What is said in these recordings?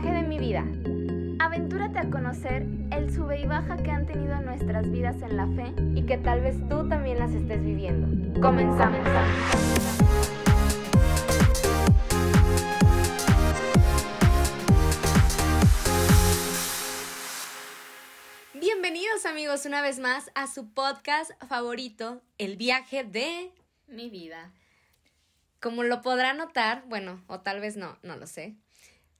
viaje de mi vida. Aventúrate a conocer el sube y baja que han tenido nuestras vidas en la fe y que tal vez tú también las estés viviendo. Comenzamos. Bienvenidos amigos una vez más a su podcast favorito, El viaje de mi vida. Como lo podrá notar, bueno, o tal vez no, no lo sé.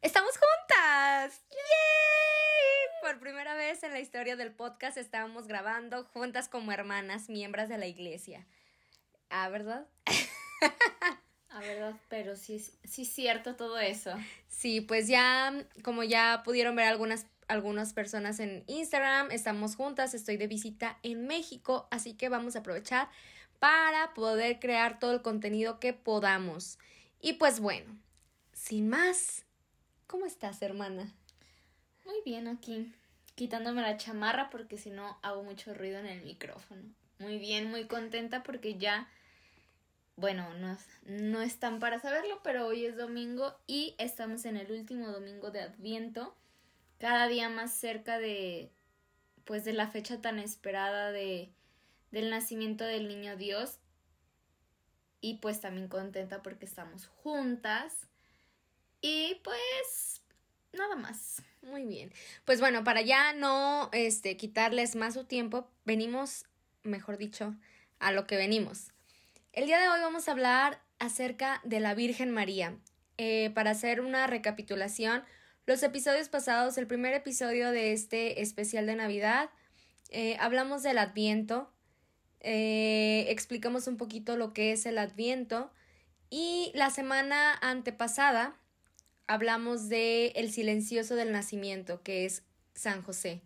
¡Estamos juntas! ¡Yay! Por primera vez en la historia del podcast estábamos grabando juntas como hermanas, miembros de la iglesia. ¿Ah, verdad? Ah, verdad, pero sí, sí es cierto todo eso. Sí, pues ya, como ya pudieron ver algunas, algunas personas en Instagram, estamos juntas, estoy de visita en México, así que vamos a aprovechar para poder crear todo el contenido que podamos. Y pues bueno, sin más, ¿cómo estás, hermana? Muy bien aquí, quitándome la chamarra porque si no hago mucho ruido en el micrófono. Muy bien, muy contenta porque ya, bueno, no, no están para saberlo, pero hoy es domingo y estamos en el último domingo de Adviento, cada día más cerca de, pues, de la fecha tan esperada de del nacimiento del niño Dios. Y pues también contenta porque estamos juntas. Y pues nada más. Muy bien. Pues bueno, para ya no este, quitarles más su tiempo, venimos, mejor dicho, a lo que venimos. El día de hoy vamos a hablar acerca de la Virgen María. Eh, para hacer una recapitulación, los episodios pasados, el primer episodio de este especial de Navidad, eh, hablamos del Adviento, eh, explicamos un poquito lo que es el Adviento y la semana antepasada hablamos de el silencioso del nacimiento, que es San José.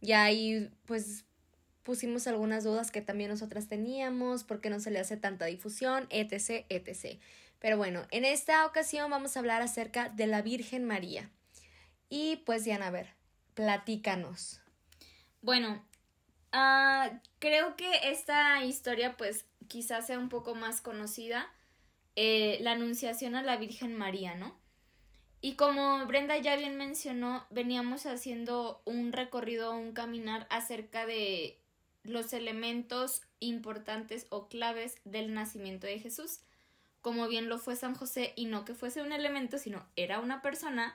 Y ahí pues pusimos algunas dudas que también nosotras teníamos, por qué no se le hace tanta difusión, etc, etc. Pero bueno, en esta ocasión vamos a hablar acerca de la Virgen María. Y pues Diana, a ver, platícanos. Bueno, Ah, creo que esta historia pues quizás sea un poco más conocida, eh, la Anunciación a la Virgen María, ¿no? Y como Brenda ya bien mencionó, veníamos haciendo un recorrido, un caminar acerca de los elementos importantes o claves del nacimiento de Jesús. Como bien lo fue San José, y no que fuese un elemento, sino era una persona,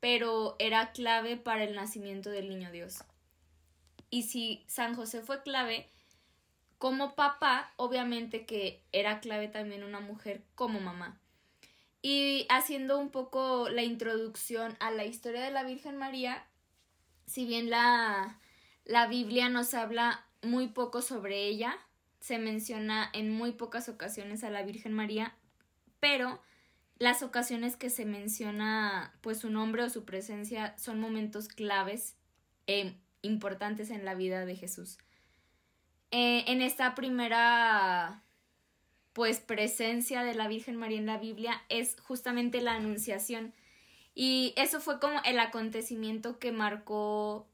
pero era clave para el nacimiento del niño Dios. Y si San José fue clave, como papá, obviamente que era clave también una mujer como mamá. Y haciendo un poco la introducción a la historia de la Virgen María, si bien la, la Biblia nos habla muy poco sobre ella, se menciona en muy pocas ocasiones a la Virgen María, pero las ocasiones que se menciona pues su nombre o su presencia son momentos claves eh, importantes en la vida de Jesús. Eh, en esta primera pues presencia de la Virgen María en la Biblia es justamente la anunciación y eso fue como el acontecimiento que marcó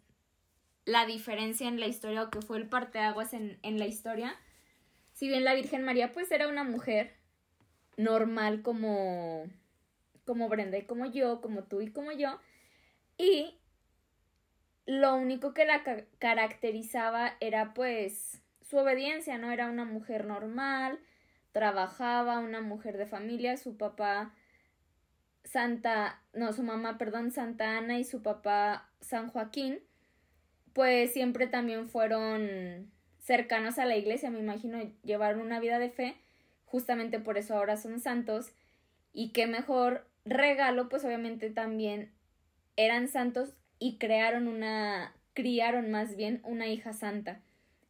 la diferencia en la historia o que fue el parteaguas en, en la historia. Si bien la Virgen María pues era una mujer normal como como Brenda y como yo, como tú y como yo, y lo único que la caracterizaba era pues su obediencia, ¿no? Era una mujer normal, trabajaba, una mujer de familia, su papá Santa, no, su mamá, perdón, Santa Ana y su papá San Joaquín, pues siempre también fueron cercanos a la iglesia, me imagino, llevaron una vida de fe, justamente por eso ahora son santos, y qué mejor regalo, pues obviamente también eran santos y crearon una, criaron más bien una hija santa.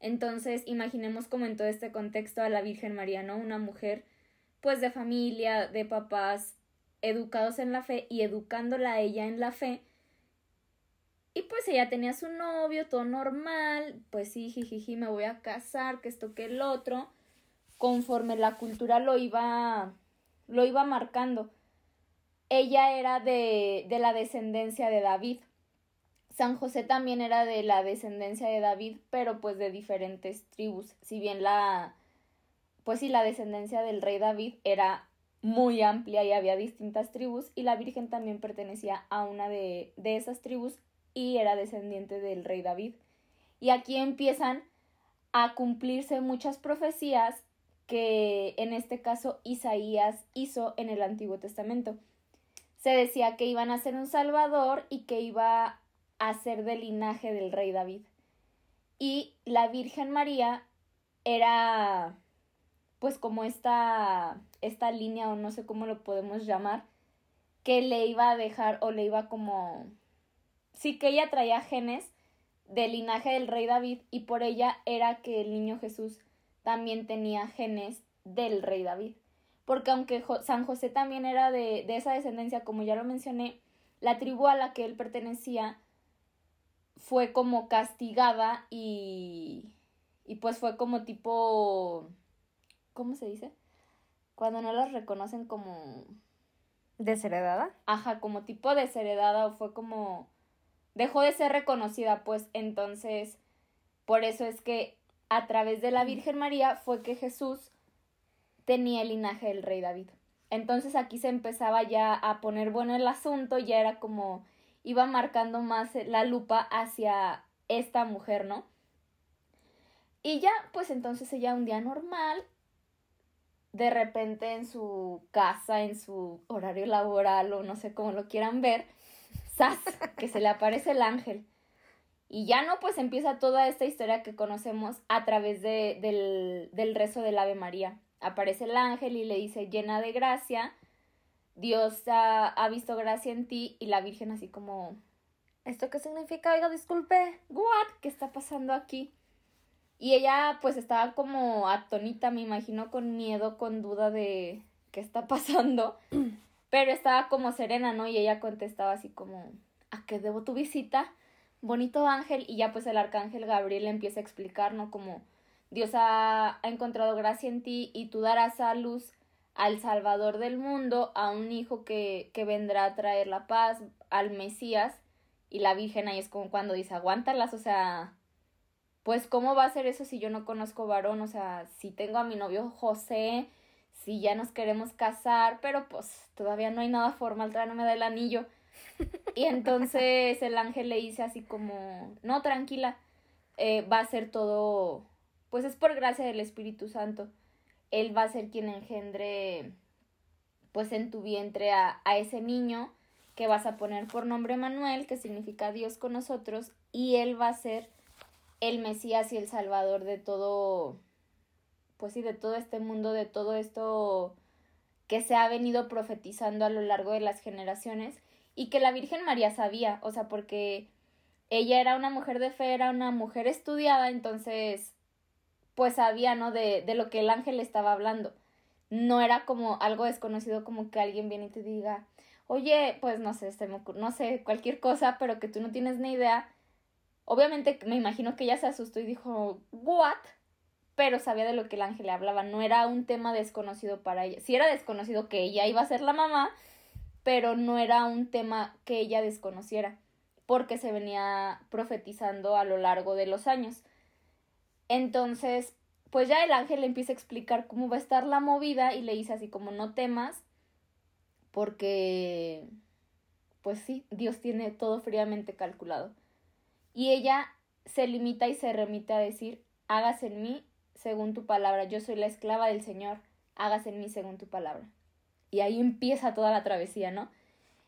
Entonces, imaginemos como en todo este contexto a la Virgen María, ¿no? Una mujer, pues de familia, de papás, educados en la fe y educándola a ella en la fe. Y pues ella tenía su novio, todo normal, pues sí, jijiji, me voy a casar, que esto, que el otro, conforme la cultura lo iba, lo iba marcando. Ella era de, de la descendencia de David. San José también era de la descendencia de David, pero pues de diferentes tribus. Si bien la, pues sí, la descendencia del rey David era muy amplia y había distintas tribus y la Virgen también pertenecía a una de, de esas tribus y era descendiente del rey David. Y aquí empiezan a cumplirse muchas profecías que en este caso Isaías hizo en el Antiguo Testamento. Se decía que iban a ser un Salvador y que iba a ser del linaje del rey David. Y la Virgen María era pues como esta, esta línea o no sé cómo lo podemos llamar, que le iba a dejar o le iba como... Sí que ella traía genes del linaje del rey David y por ella era que el niño Jesús también tenía genes del rey David. Porque aunque San José también era de, de esa descendencia, como ya lo mencioné, la tribu a la que él pertenecía fue como castigada y, y pues fue como tipo ¿cómo se dice? Cuando no las reconocen como... ¿Desheredada? Ajá, como tipo desheredada o fue como... Dejó de ser reconocida, pues entonces, por eso es que a través de la Virgen María fue que Jesús tenía el linaje del rey David. Entonces aquí se empezaba ya a poner bueno el asunto, ya era como iba marcando más la lupa hacia esta mujer, ¿no? Y ya, pues entonces ella un día normal de repente en su casa, en su horario laboral o no sé cómo lo quieran ver, ¡zas! que se le aparece el ángel. Y ya no, pues empieza toda esta historia que conocemos a través de, del, del rezo del Ave María. Aparece el ángel y le dice, llena de gracia, Dios ha, ha visto gracia en ti y la Virgen así como... ¿Esto qué significa? Oiga, disculpe. ¿What? ¿Qué está pasando aquí? Y ella pues estaba como atonita, me imagino, con miedo, con duda de qué está pasando. Pero estaba como serena, ¿no? Y ella contestaba así como, ¿a qué debo tu visita? Bonito ángel. Y ya pues el arcángel Gabriel empieza a explicar, ¿no? Como Dios ha, ha encontrado gracia en ti y tú darás a luz al Salvador del mundo, a un hijo que, que vendrá a traer la paz, al Mesías. Y la Virgen ahí es como cuando dice, aguántalas, o sea, pues cómo va a ser eso si yo no conozco varón, o sea, si tengo a mi novio José, si ya nos queremos casar, pero pues todavía no hay nada formal, todavía no me da el anillo. Y entonces el ángel le dice así como, no, tranquila, eh, va a ser todo, pues es por gracia del Espíritu Santo. Él va a ser quien engendre, pues en tu vientre a, ese niño que vas a poner por nombre Manuel, que significa Dios con nosotros, y él va a ser el Mesías y el Salvador de todo, pues sí, de todo este mundo, de todo esto que se ha venido profetizando a lo largo de las generaciones y que la Virgen María sabía, o sea, porque ella era una mujer de fe, era una mujer estudiada, entonces, pues sabía, ¿no? De, de lo que el ángel estaba hablando. No era como algo desconocido como que alguien viene y te diga, oye, pues no sé, se me no sé, cualquier cosa, pero que tú no tienes ni idea Obviamente me imagino que ella se asustó y dijo, ¿what? Pero sabía de lo que el ángel le hablaba, no era un tema desconocido para ella. Sí era desconocido que ella iba a ser la mamá, pero no era un tema que ella desconociera, porque se venía profetizando a lo largo de los años. Entonces, pues ya el ángel le empieza a explicar cómo va a estar la movida y le dice así como no temas, porque, pues sí, Dios tiene todo fríamente calculado. Y ella se limita y se remite a decir, hágase en mí según tu palabra, yo soy la esclava del Señor, hágase en mí según tu palabra. Y ahí empieza toda la travesía, ¿no?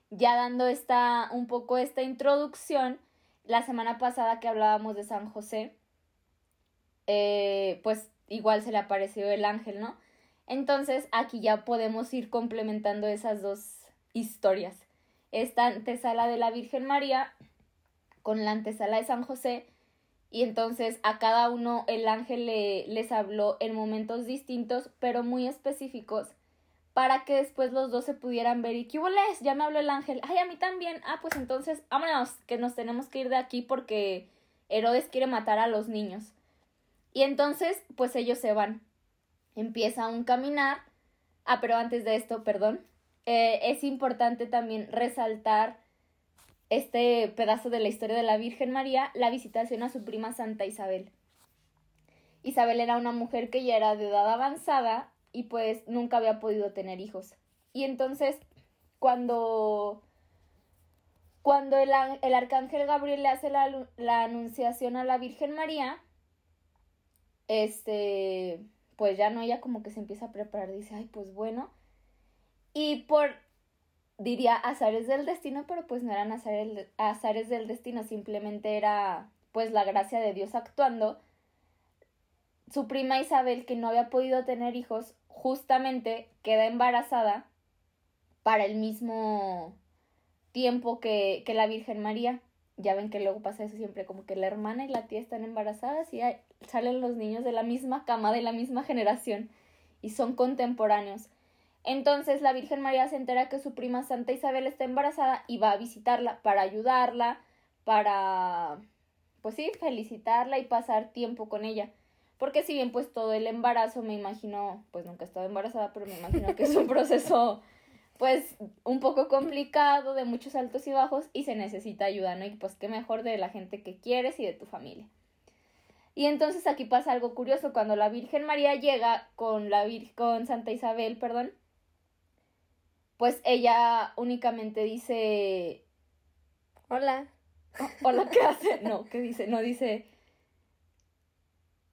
Ya dando esta, un poco esta introducción, la semana pasada que hablábamos de San José, eh, pues igual se le apareció el ángel, ¿no? Entonces aquí ya podemos ir complementando esas dos historias. Esta antesala de la Virgen María con la antesala de San José y entonces a cada uno el ángel le, les habló en momentos distintos pero muy específicos para que después los dos se pudieran ver y ¿qué les? Ya me habló el ángel, ay, a mí también, ah, pues entonces vámonos, que nos tenemos que ir de aquí porque Herodes quiere matar a los niños. Y entonces, pues ellos se van. Empieza un caminar. Ah, pero antes de esto, perdón, eh, es importante también resaltar este pedazo de la historia de la Virgen María, la visitación a su prima Santa Isabel. Isabel era una mujer que ya era de edad avanzada y pues nunca había podido tener hijos. y entonces cuando cuando el, el arcángel Gabriel le hace la, la, anunciación a la Virgen María, este, pues ya no, ella como que se empieza a preparar, dice, ay, pues bueno. Y por, diría, azares del destino, pero pues no eran azares, azares del destino, simplemente era pues la gracia de Dios actuando. Su prima Isabel, que no había podido tener hijos, justamente queda embarazada para el mismo tiempo que, que la Virgen María. Ya ven que luego pasa eso siempre, como que la hermana y la tía están embarazadas y salen los niños de la misma cama, de la misma generación y son contemporáneos. Entonces la Virgen María se entera que su prima Santa Isabel está embarazada y va a visitarla para ayudarla, para, pues sí, felicitarla y pasar tiempo con ella. Porque si bien pues todo el embarazo me imagino, pues nunca he estado embarazada, pero me imagino que es un proceso pues un poco complicado, de muchos altos y bajos y se necesita ayuda, ¿no? Y pues qué mejor de la gente que quieres y de tu familia. Y entonces aquí pasa algo curioso, cuando la Virgen María llega con la con Santa Isabel, perdón, pues ella únicamente dice hola. Hola, ¿qué hace? No, ¿qué dice? No dice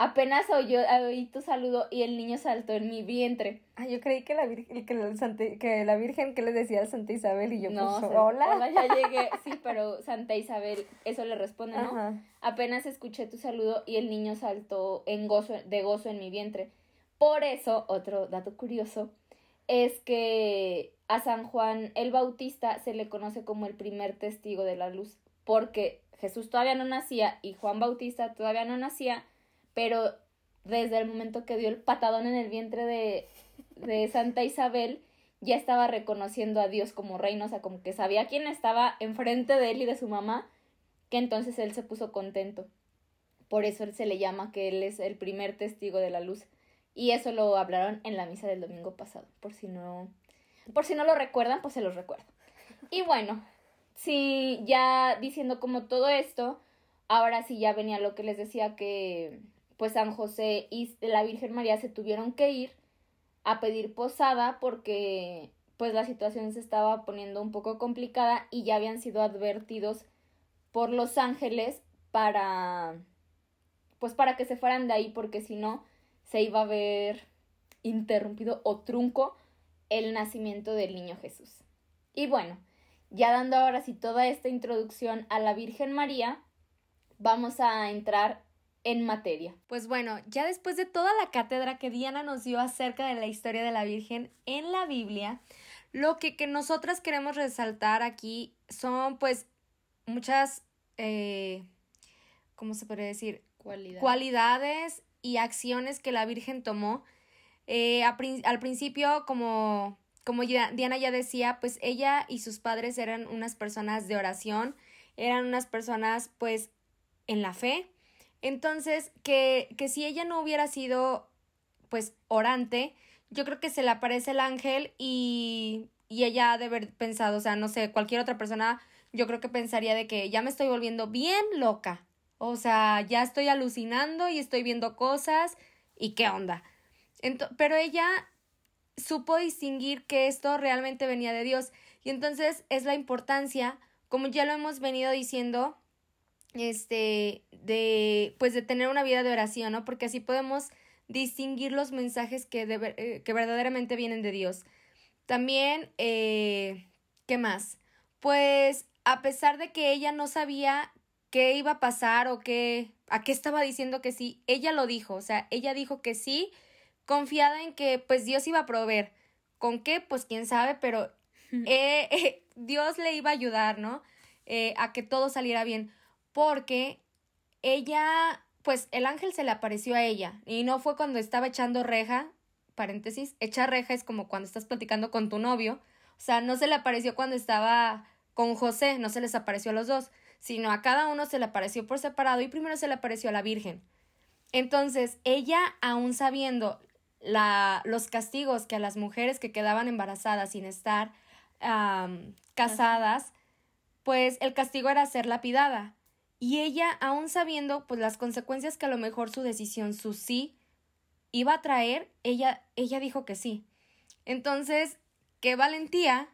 Apenas oyó, oí tu saludo y el niño saltó en mi vientre. Ah, yo creí que la Virgen, que la, Santa, que la Virgen que le decía a Santa Isabel y yo no, pues, hola. hola. ya llegué. Sí, pero Santa Isabel, eso le responde, ¿no? Apenas escuché tu saludo y el niño saltó en gozo, de gozo en mi vientre. Por eso, otro dato curioso, es que a San Juan el Bautista se le conoce como el primer testigo de la luz, porque Jesús todavía no nacía y Juan Bautista todavía no nacía pero desde el momento que dio el patadón en el vientre de, de Santa Isabel, ya estaba reconociendo a Dios como reino, o sea, como que sabía quién estaba enfrente de él y de su mamá, que entonces él se puso contento. Por eso él se le llama que él es el primer testigo de la luz. Y eso lo hablaron en la misa del domingo pasado, por si no por si no lo recuerdan, pues se los recuerdo. Y bueno, si ya diciendo como todo esto, ahora sí ya venía lo que les decía que pues San José y la Virgen María se tuvieron que ir a pedir posada porque pues la situación se estaba poniendo un poco complicada y ya habían sido advertidos por los ángeles para pues para que se fueran de ahí porque si no se iba a ver interrumpido o trunco el nacimiento del niño Jesús. Y bueno, ya dando ahora sí toda esta introducción a la Virgen María, vamos a entrar en materia. Pues bueno, ya después de toda la cátedra que Diana nos dio acerca de la historia de la Virgen en la Biblia, lo que, que nosotras queremos resaltar aquí son pues muchas, eh, ¿cómo se puede decir? Cualidades. y acciones que la Virgen tomó. Eh, al principio, como, como Diana ya decía, pues ella y sus padres eran unas personas de oración, eran unas personas pues en la fe, entonces, que, que si ella no hubiera sido, pues, orante, yo creo que se le aparece el ángel y, y ella ha de haber pensado, o sea, no sé, cualquier otra persona, yo creo que pensaría de que ya me estoy volviendo bien loca. O sea, ya estoy alucinando y estoy viendo cosas y qué onda. pero ella supo distinguir que esto realmente venía de Dios. Y entonces es la importancia, como ya lo hemos venido diciendo, este, de, pues de tener una vida de oración, ¿no? Porque así podemos distinguir los mensajes que, eh, que verdaderamente vienen de Dios. También, eh, ¿qué más? Pues a pesar de que ella no sabía qué iba a pasar o qué, a qué estaba diciendo que sí, ella lo dijo, o sea, ella dijo que sí, confiada en que pues Dios iba a proveer. ¿Con qué? Pues quién sabe, pero eh, Dios le iba a ayudar, ¿no? a que todo saliera bien porque ella, pues el ángel se le apareció a ella y no fue cuando estaba echando reja, paréntesis, echar reja es como cuando estás platicando con tu novio, o sea, no se le apareció cuando estaba con José, no se les apareció a los dos, sino a cada uno se le apareció por separado y primero se le apareció a la Virgen. Entonces, ella, aún sabiendo la, los castigos que a las mujeres que quedaban embarazadas sin estar casadas, pues el castigo era ser lapidada. Y ella, aún sabiendo pues las consecuencias que a lo mejor su decisión, su sí, iba a traer, ella, ella dijo que sí. Entonces, qué valentía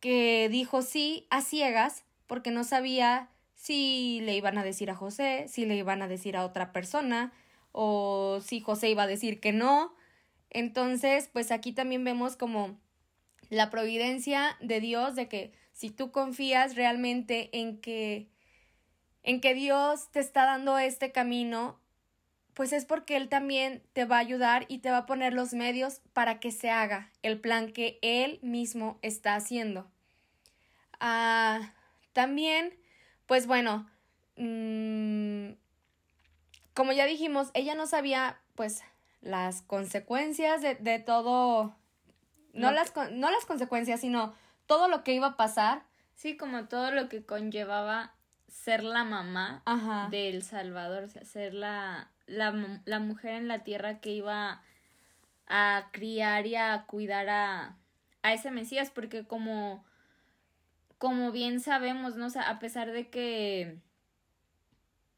que dijo sí a ciegas porque no sabía si le iban a decir a José, si le iban a decir a otra persona o si José iba a decir que no. Entonces, pues aquí también vemos como la providencia de Dios de que si tú confías realmente en que en que Dios te está dando este camino, pues es porque Él también te va a ayudar y te va a poner los medios para que se haga el plan que Él mismo está haciendo. Ah, también, pues bueno, mm, como ya dijimos, ella no sabía pues las consecuencias de, de todo, no, las, no las consecuencias, sino todo lo que iba a pasar. Sí, como todo lo que conllevaba ser la mamá del Salvador, o sea, ser la, la, la, mujer en la tierra que iba a criar y a cuidar a, a ese Mesías, porque como, como bien sabemos, ¿no? O sea, a pesar de que,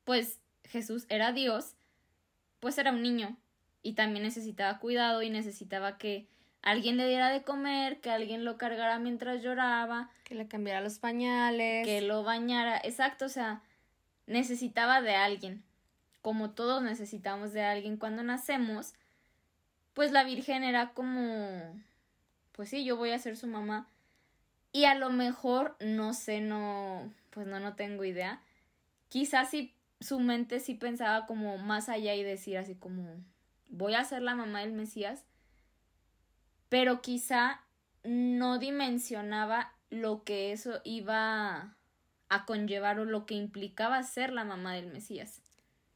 pues, Jesús era Dios, pues era un niño y también necesitaba cuidado y necesitaba que alguien le diera de comer, que alguien lo cargara mientras lloraba, que le cambiara los pañales, que lo bañara, exacto, o sea, necesitaba de alguien, como todos necesitamos de alguien cuando nacemos, pues la Virgen era como, pues sí, yo voy a ser su mamá, y a lo mejor, no sé, no, pues no, no tengo idea, quizás si su mente sí pensaba como más allá y decir así como, voy a ser la mamá del Mesías, pero quizá no dimensionaba lo que eso iba a conllevar o lo que implicaba ser la mamá del Mesías.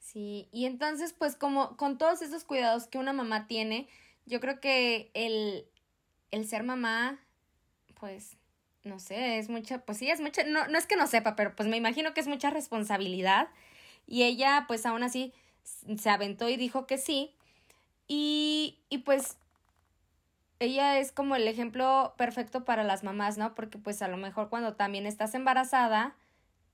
Sí, y entonces pues como con todos esos cuidados que una mamá tiene, yo creo que el, el ser mamá, pues, no sé, es mucha, pues sí, es mucha, no, no es que no sepa, pero pues me imagino que es mucha responsabilidad. Y ella, pues aún así, se aventó y dijo que sí. Y, y pues ella es como el ejemplo perfecto para las mamás, ¿no? Porque pues a lo mejor cuando también estás embarazada,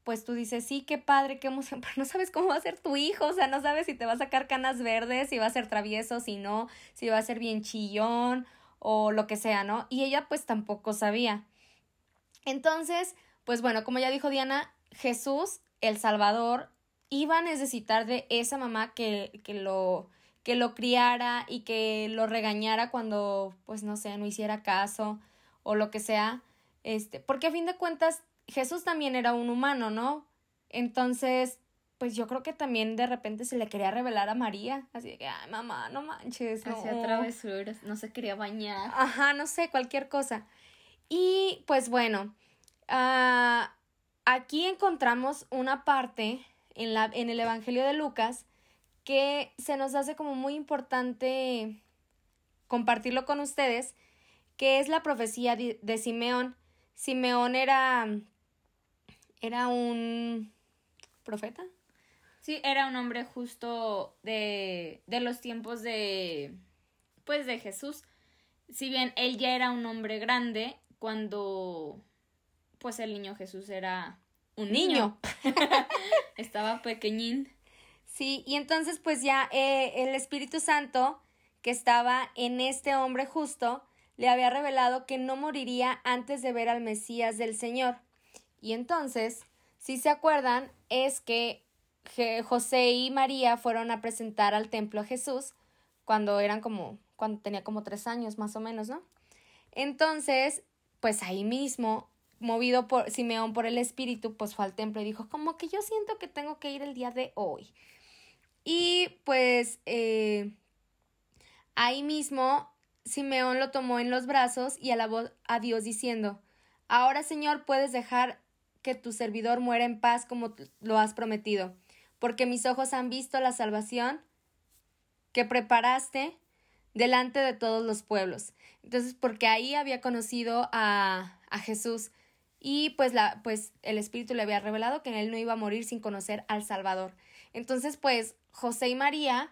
pues tú dices, sí, qué padre, qué emoción, pero no sabes cómo va a ser tu hijo, o sea, no sabes si te va a sacar canas verdes, si va a ser travieso, si no, si va a ser bien chillón o lo que sea, ¿no? Y ella pues tampoco sabía. Entonces, pues bueno, como ya dijo Diana, Jesús, el Salvador, iba a necesitar de esa mamá que, que lo que lo criara y que lo regañara cuando, pues no sé, no hiciera caso o lo que sea. Este, porque a fin de cuentas Jesús también era un humano, ¿no? Entonces, pues yo creo que también de repente se le quería revelar a María, así que, ay, mamá, no manches, no. Hacía travesuras, no se quería bañar. Ajá, no sé, cualquier cosa. Y pues bueno, ah, aquí encontramos una parte en, la, en el Evangelio de Lucas que se nos hace como muy importante compartirlo con ustedes, que es la profecía de, Simeón. Simeón era era un profeta. Sí, era un hombre justo de, de los tiempos de pues de Jesús. Si bien él ya era un hombre grande cuando pues el niño Jesús era un niño. Estaba pequeñín. Sí, y entonces pues ya eh, el Espíritu Santo que estaba en este hombre justo le había revelado que no moriría antes de ver al Mesías del Señor. Y entonces, si se acuerdan, es que José y María fueron a presentar al templo a Jesús cuando eran como, cuando tenía como tres años más o menos, ¿no? Entonces, pues ahí mismo, movido por Simeón por el Espíritu, pues fue al templo y dijo, como que yo siento que tengo que ir el día de hoy. Y pues eh, ahí mismo Simeón lo tomó en los brazos y alabó a Dios diciendo, Ahora Señor puedes dejar que tu servidor muera en paz como lo has prometido, porque mis ojos han visto la salvación que preparaste delante de todos los pueblos. Entonces, porque ahí había conocido a, a Jesús y pues, la, pues el Espíritu le había revelado que él no iba a morir sin conocer al Salvador. Entonces, pues José y María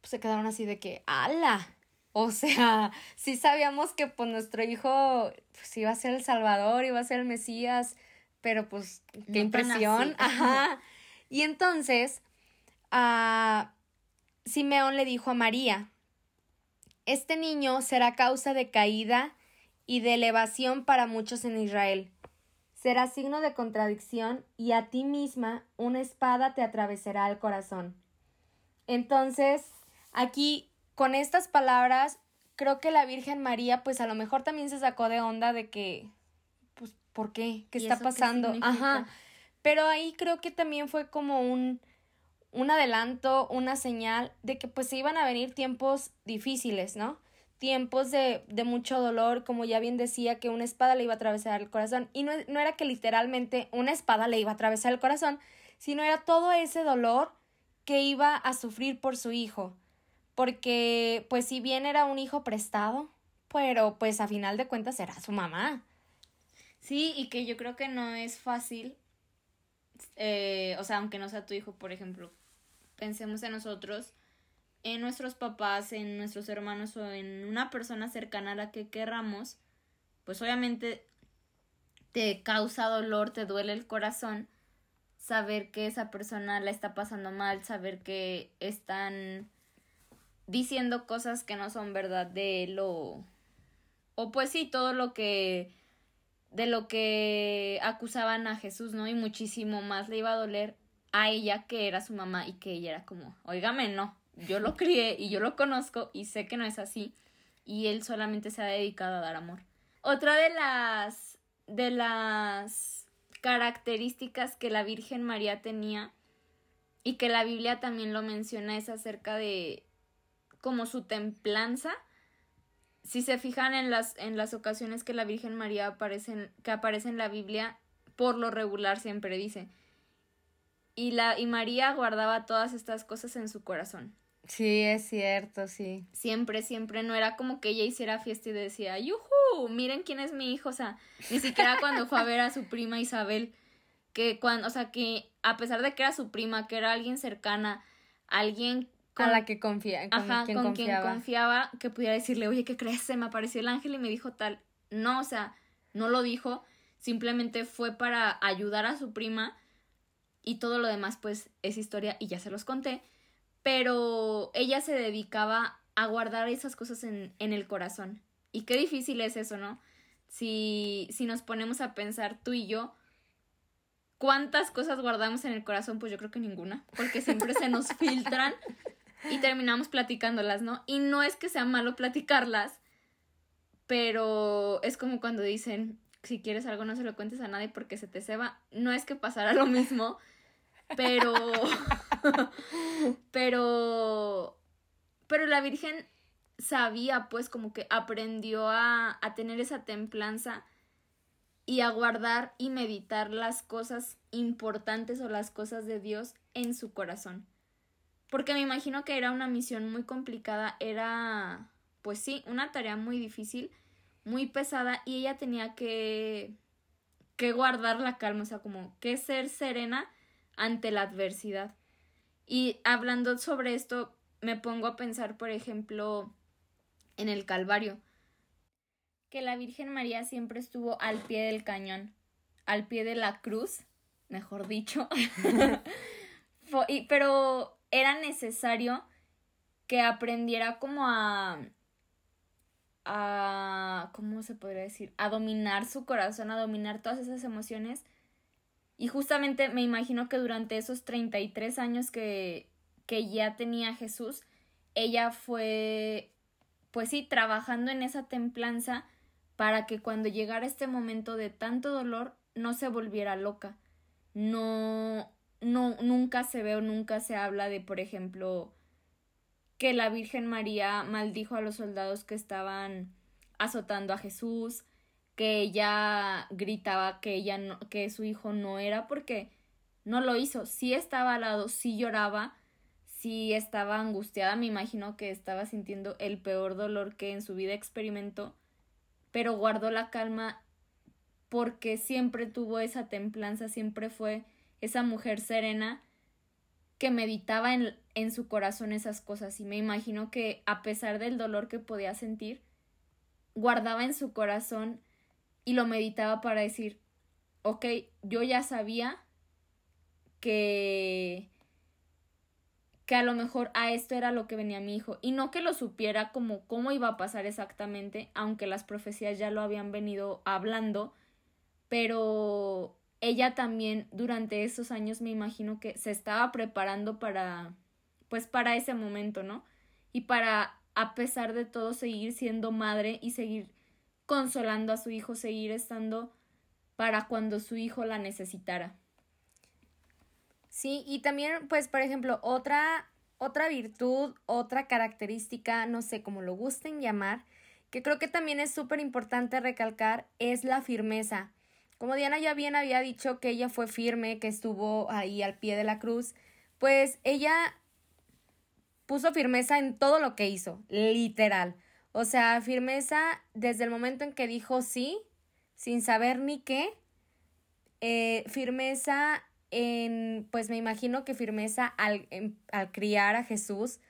pues, se quedaron así de que, ¡ala! O sea, sí sabíamos que pues nuestro hijo pues, iba a ser el Salvador, iba a ser el Mesías, pero pues qué impresión. Ajá. Y entonces, a Simeón le dijo a María, este niño será causa de caída y de elevación para muchos en Israel. Será signo de contradicción y a ti misma una espada te atravesará el corazón. Entonces, aquí, con estas palabras, creo que la Virgen María, pues a lo mejor también se sacó de onda de que, pues, ¿por qué? ¿Qué está pasando? Ajá. Pero ahí creo que también fue como un, un adelanto, una señal de que pues se iban a venir tiempos difíciles, ¿no? Tiempos de, de mucho dolor, como ya bien decía, que una espada le iba a atravesar el corazón. Y no, no era que literalmente una espada le iba a atravesar el corazón, sino era todo ese dolor que iba a sufrir por su hijo. Porque, pues si bien era un hijo prestado, pero pues a final de cuentas era su mamá. Sí, y que yo creo que no es fácil eh, o sea, aunque no sea tu hijo, por ejemplo, pensemos en nosotros, en nuestros papás, en nuestros hermanos o en una persona cercana a la que querramos, pues obviamente te causa dolor, te duele el corazón saber que esa persona la está pasando mal, saber que están diciendo cosas que no son verdad de él o, pues sí, todo lo que de lo que acusaban a Jesús, ¿no? Y muchísimo más le iba a doler a ella que era su mamá y que ella era como, oígame, no, yo lo crié y yo lo conozco y sé que no es así y él solamente se ha dedicado a dar amor. Otra de las de las características que la Virgen María tenía y que la Biblia también lo menciona es acerca de como su templanza si se fijan en las, en las ocasiones que la Virgen María aparece que en la Biblia, por lo regular siempre dice. Y, la, y María guardaba todas estas cosas en su corazón. Sí, es cierto, sí. Siempre, siempre. No era como que ella hiciera fiesta y decía, ¡yujú! Miren quién es mi hijo. O sea, ni siquiera cuando fue a ver a su prima Isabel, que cuando, o sea, que a pesar de que era su prima, que era alguien cercana, alguien a la que confía, con ajá, quien con confiaba. quien confiaba, que pudiera decirle, oye, ¿qué crees? Se me apareció el ángel y me dijo tal. No, o sea, no lo dijo, simplemente fue para ayudar a su prima y todo lo demás pues es historia y ya se los conté, pero ella se dedicaba a guardar esas cosas en, en el corazón. Y qué difícil es eso, ¿no? Si, si nos ponemos a pensar tú y yo, ¿cuántas cosas guardamos en el corazón? Pues yo creo que ninguna, porque siempre se nos filtran y terminamos platicándolas, ¿no? Y no es que sea malo platicarlas, pero es como cuando dicen, si quieres algo no se lo cuentes a nadie porque se te ceba. No es que pasara lo mismo, pero... pero... Pero la Virgen sabía, pues, como que aprendió a, a tener esa templanza y a guardar y meditar las cosas importantes o las cosas de Dios en su corazón. Porque me imagino que era una misión muy complicada, era, pues sí, una tarea muy difícil, muy pesada y ella tenía que, que guardar la calma, o sea, como que ser serena ante la adversidad. Y hablando sobre esto, me pongo a pensar, por ejemplo, en el Calvario, que la Virgen María siempre estuvo al pie del cañón, al pie de la cruz, mejor dicho. pero era necesario que aprendiera como a a ¿cómo se podría decir? a dominar su corazón, a dominar todas esas emociones. Y justamente me imagino que durante esos 33 años que que ya tenía Jesús, ella fue pues sí, trabajando en esa templanza para que cuando llegara este momento de tanto dolor no se volviera loca. No no, nunca se ve o nunca se habla de, por ejemplo, que la Virgen María maldijo a los soldados que estaban azotando a Jesús, que ella gritaba que ella que su hijo no era porque no lo hizo, sí estaba al lado, sí lloraba, sí estaba angustiada, me imagino que estaba sintiendo el peor dolor que en su vida experimentó, pero guardó la calma porque siempre tuvo esa templanza, siempre fue esa mujer serena que meditaba en, en su corazón esas cosas. Y me imagino que a pesar del dolor que podía sentir, guardaba en su corazón y lo meditaba para decir, ok, yo ya sabía que que a lo mejor a esto era lo que venía mi hijo y no que lo supiera como cómo iba a pasar exactamente, aunque las profecías ya lo habían venido hablando, pero ella también durante esos años me imagino que se estaba preparando para pues para ese momento, ¿no? Y para a pesar de todo seguir siendo madre y seguir consolando a su hijo, seguir estando para cuando su hijo la necesitara. Sí, y también, pues, por ejemplo, otra, otra virtud, otra característica, no sé cómo lo gusten llamar, que creo que también es súper importante recalcar, es la firmeza. Como Diana ya bien había dicho que ella fue firme, que estuvo ahí al pie de la cruz, pues ella puso firmeza en todo lo que hizo, literal. O sea, firmeza desde el momento en que dijo sí, sin saber ni qué. Eh, firmeza en, pues me imagino que firmeza al, al criar a Jesús,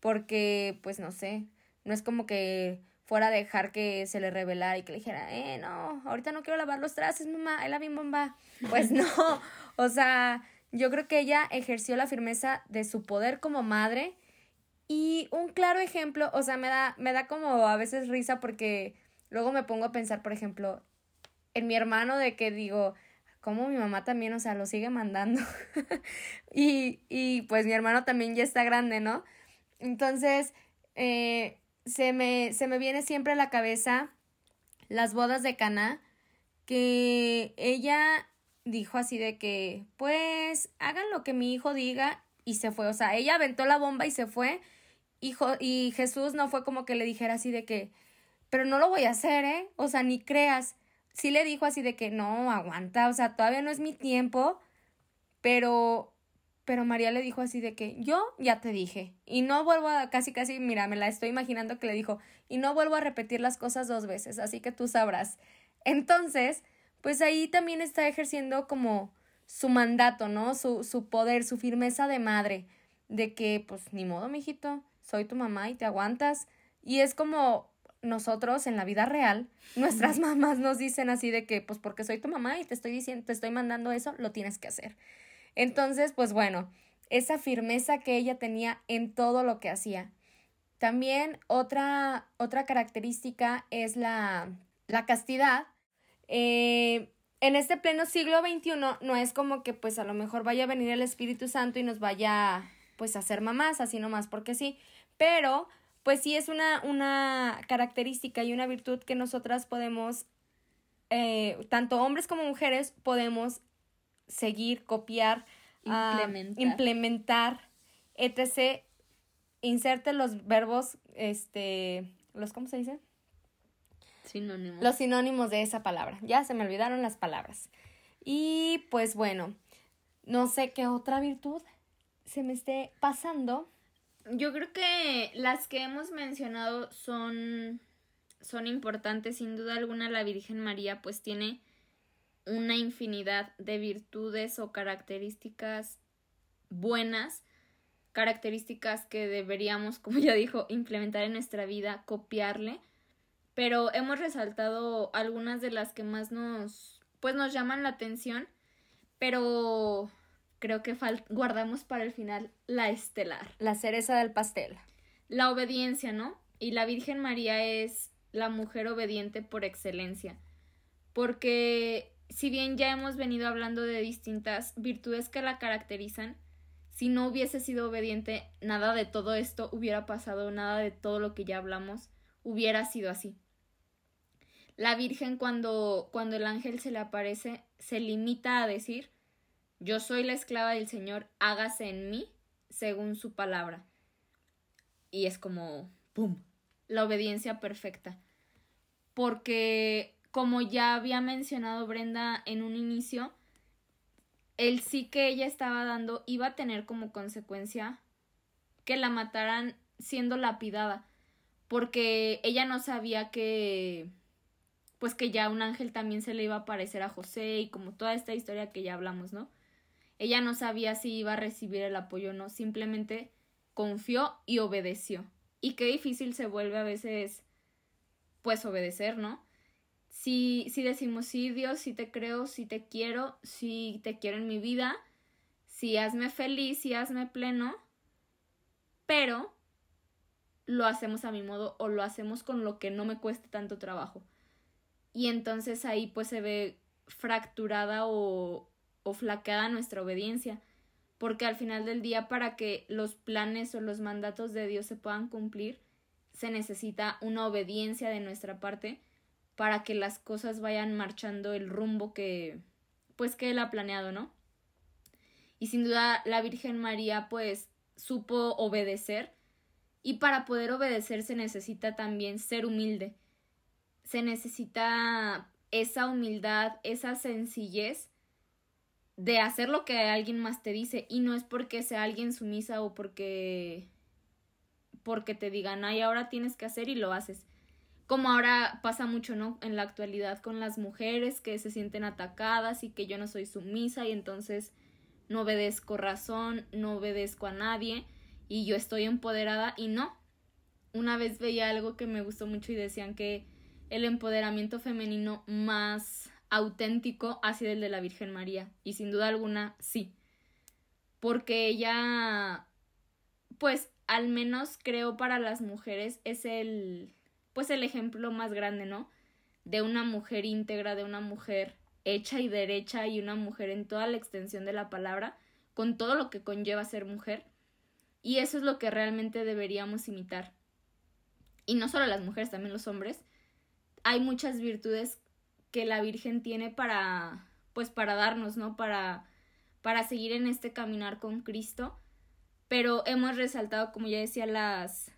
porque, pues no sé, no es como que fuera a dejar que se le revelara y que le dijera, eh, no, ahorita no quiero lavar los trastes, mamá, ahí la mi bomba. Pues no, o sea, yo creo que ella ejerció la firmeza de su poder como madre y un claro ejemplo, o sea, me da, me da como a veces risa porque luego me pongo a pensar, por ejemplo, en mi hermano de que digo, como mi mamá también, o sea, lo sigue mandando. y, y pues mi hermano también ya está grande, ¿no? Entonces, eh, se, me, se me viene siempre a la cabeza las bodas de Cana, que ella dijo así de que, pues, hagan lo que mi hijo diga y se fue. O sea, ella aventó la bomba y se fue. Hijo, y Jesús no fue como que le dijera así de que, pero no lo voy a hacer, ¿eh? O sea, ni creas sí le dijo así de que no, aguanta, o sea, todavía no es mi tiempo, pero, pero María le dijo así de que yo ya te dije y no vuelvo a, casi, casi, mira, me la estoy imaginando que le dijo y no vuelvo a repetir las cosas dos veces, así que tú sabrás. Entonces, pues ahí también está ejerciendo como su mandato, ¿no? Su, su poder, su firmeza de madre, de que, pues, ni modo, mijito, soy tu mamá y te aguantas. Y es como, nosotros en la vida real, nuestras mamás nos dicen así de que, pues porque soy tu mamá y te estoy diciendo, te estoy mandando eso, lo tienes que hacer. Entonces, pues bueno, esa firmeza que ella tenía en todo lo que hacía. También otra, otra característica es la, la castidad. Eh, en este pleno siglo XXI no es como que pues a lo mejor vaya a venir el Espíritu Santo y nos vaya pues a hacer mamás, así nomás porque sí, pero pues sí es una, una característica y una virtud que nosotras podemos, eh, tanto hombres como mujeres, podemos seguir, copiar, ah, implementar, implementar etc. Inserte los verbos, este, los, ¿cómo se dice? Sinónimos. Los sinónimos de esa palabra. Ya se me olvidaron las palabras. Y pues bueno, no sé qué otra virtud se me esté pasando yo creo que las que hemos mencionado son, son importantes. Sin duda alguna, la Virgen María pues tiene una infinidad de virtudes o características buenas, características que deberíamos, como ya dijo, implementar en nuestra vida, copiarle. Pero hemos resaltado algunas de las que más nos, pues nos llaman la atención. Pero creo que guardamos para el final la estelar. La cereza del pastel. La obediencia, ¿no? Y la Virgen María es la mujer obediente por excelencia. Porque si bien ya hemos venido hablando de distintas virtudes que la caracterizan, si no hubiese sido obediente, nada de todo esto hubiera pasado, nada de todo lo que ya hablamos hubiera sido así. La Virgen cuando, cuando el ángel se le aparece se limita a decir yo soy la esclava del Señor, hágase en mí según su palabra. Y es como, ¡pum!, la obediencia perfecta. Porque, como ya había mencionado Brenda en un inicio, el sí que ella estaba dando iba a tener como consecuencia que la mataran siendo lapidada, porque ella no sabía que pues que ya un ángel también se le iba a aparecer a José y como toda esta historia que ya hablamos, ¿no? Ella no sabía si iba a recibir el apoyo o no, simplemente confió y obedeció. Y qué difícil se vuelve a veces, pues, obedecer, ¿no? Si, si decimos, sí, Dios, sí te creo, sí te quiero, sí te quiero en mi vida, sí hazme feliz, sí hazme pleno, pero lo hacemos a mi modo o lo hacemos con lo que no me cueste tanto trabajo. Y entonces ahí pues se ve fracturada o, o flaqueada nuestra obediencia, porque al final del día para que los planes o los mandatos de Dios se puedan cumplir, se necesita una obediencia de nuestra parte para que las cosas vayan marchando el rumbo que pues que él ha planeado, ¿no? Y sin duda la Virgen María pues supo obedecer y para poder obedecer se necesita también ser humilde. Se necesita esa humildad, esa sencillez de hacer lo que alguien más te dice y no es porque sea alguien sumisa o porque porque te digan, "Ay, ahora tienes que hacer" y lo haces. Como ahora pasa mucho, ¿no? En la actualidad con las mujeres que se sienten atacadas y que yo no soy sumisa y entonces no obedezco razón, no obedezco a nadie y yo estoy empoderada y no. Una vez veía algo que me gustó mucho y decían que el empoderamiento femenino más auténtico ha sido el de la Virgen María y sin duda alguna sí. Porque ella, pues al menos creo para las mujeres es el, pues el ejemplo más grande, ¿no? De una mujer íntegra, de una mujer hecha y derecha y una mujer en toda la extensión de la palabra, con todo lo que conlleva ser mujer. Y eso es lo que realmente deberíamos imitar. Y no solo las mujeres, también los hombres. Hay muchas virtudes que la Virgen tiene para, pues para darnos, ¿no? Para, para seguir en este caminar con Cristo. Pero hemos resaltado, como ya decía, las,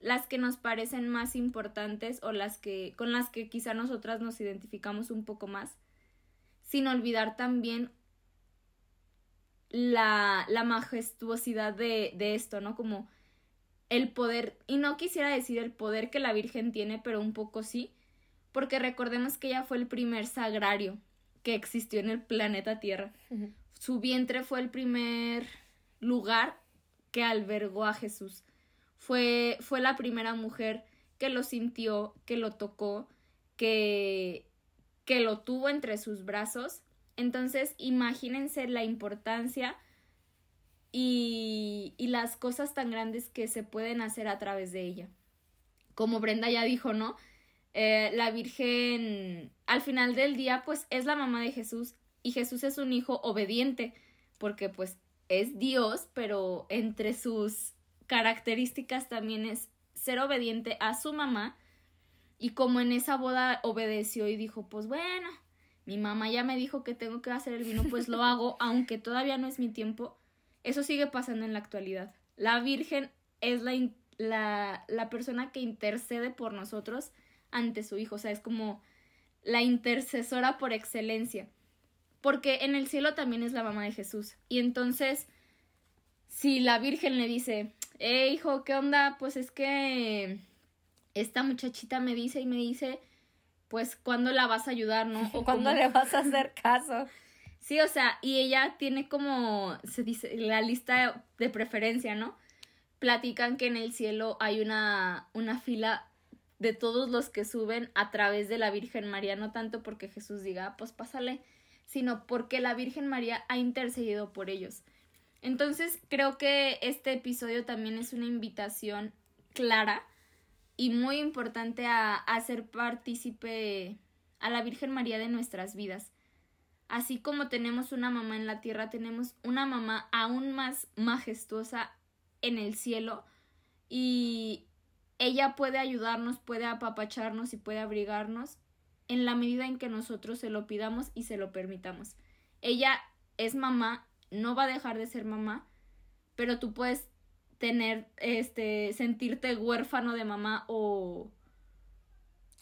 las que nos parecen más importantes o las que, con las que quizá nosotras nos identificamos un poco más sin olvidar también la, la majestuosidad de, de esto, ¿no? Como el poder, y no quisiera decir el poder que la Virgen tiene, pero un poco sí, porque recordemos que ella fue el primer sagrario que existió en el planeta Tierra. Su vientre fue el primer lugar que albergó a Jesús. Fue, fue la primera mujer que lo sintió, que lo tocó, que, que lo tuvo entre sus brazos. Entonces, imagínense la importancia y, y las cosas tan grandes que se pueden hacer a través de ella. Como Brenda ya dijo, ¿no? Eh, la Virgen, al final del día, pues es la mamá de Jesús y Jesús es un hijo obediente, porque pues es Dios, pero entre sus características también es ser obediente a su mamá y como en esa boda obedeció y dijo, pues bueno, mi mamá ya me dijo que tengo que hacer el vino, pues lo hago, aunque todavía no es mi tiempo. Eso sigue pasando en la actualidad. La Virgen es la, la, la persona que intercede por nosotros ante su Hijo, o sea, es como la intercesora por excelencia. Porque en el cielo también es la mamá de Jesús. Y entonces, si la Virgen le dice, eh, hijo, ¿qué onda? Pues es que esta muchachita me dice y me dice, pues, ¿cuándo la vas a ayudar, no? O ¿Cuándo le vas a hacer caso? Sí, o sea, y ella tiene como, se dice, la lista de preferencia, ¿no? Platican que en el cielo hay una, una fila de todos los que suben a través de la Virgen María, no tanto porque Jesús diga, ah, pues pásale, sino porque la Virgen María ha intercedido por ellos. Entonces, creo que este episodio también es una invitación clara y muy importante a, hacer partícipe a la Virgen María de nuestras vidas. Así como tenemos una mamá en la tierra, tenemos una mamá aún más majestuosa en el cielo y ella puede ayudarnos, puede apapacharnos y puede abrigarnos en la medida en que nosotros se lo pidamos y se lo permitamos. Ella es mamá, no va a dejar de ser mamá, pero tú puedes tener, este, sentirte huérfano de mamá o...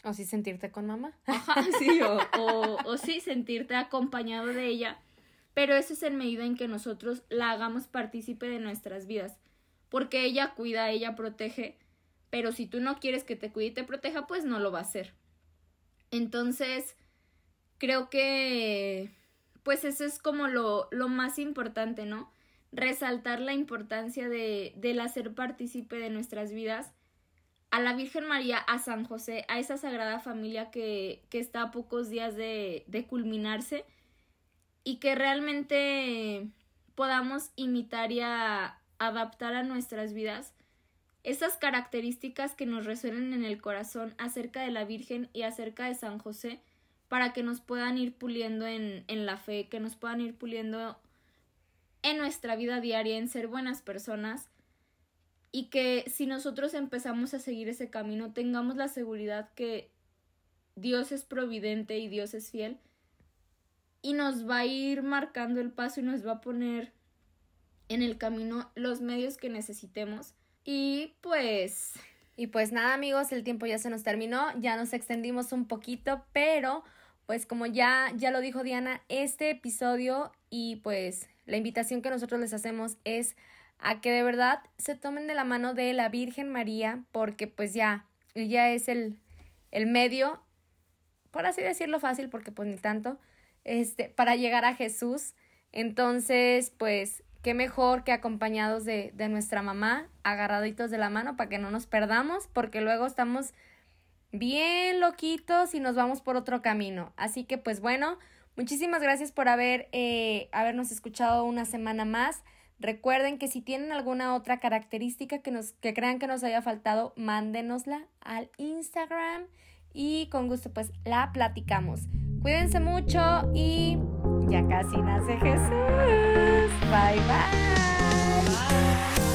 O sí sentirte con mamá. Ajá, sí, o, o, o sí sentirte acompañado de ella. Pero eso es en medida en que nosotros la hagamos partícipe de nuestras vidas. Porque ella cuida, ella protege. Pero si tú no quieres que te cuide y te proteja, pues no lo va a hacer. Entonces, creo que, pues eso es como lo, lo más importante, ¿no? resaltar la importancia de, del hacer partícipe de nuestras vidas a la Virgen María, a San José, a esa sagrada familia que, que está a pocos días de, de culminarse y que realmente podamos imitar y adaptar a nuestras vidas esas características que nos resuenen en el corazón acerca de la Virgen y acerca de San José para que nos puedan ir puliendo en, en la fe, que nos puedan ir puliendo en nuestra vida diaria, en ser buenas personas y que si nosotros empezamos a seguir ese camino tengamos la seguridad que Dios es providente y Dios es fiel y nos va a ir marcando el paso y nos va a poner en el camino los medios que necesitemos y pues y pues nada amigos, el tiempo ya se nos terminó, ya nos extendimos un poquito, pero pues como ya ya lo dijo Diana, este episodio y pues la invitación que nosotros les hacemos es a que de verdad se tomen de la mano de la Virgen María, porque pues ya, ella es el, el medio, por así decirlo fácil, porque pues ni tanto, este, para llegar a Jesús. Entonces, pues, qué mejor que acompañados de, de nuestra mamá, agarraditos de la mano para que no nos perdamos, porque luego estamos bien loquitos y nos vamos por otro camino. Así que, pues bueno, muchísimas gracias por haber, eh, habernos escuchado una semana más. Recuerden que si tienen alguna otra característica que, nos, que crean que nos haya faltado, mándenosla al Instagram y con gusto pues la platicamos. Cuídense mucho y ya casi nace Jesús. Bye bye.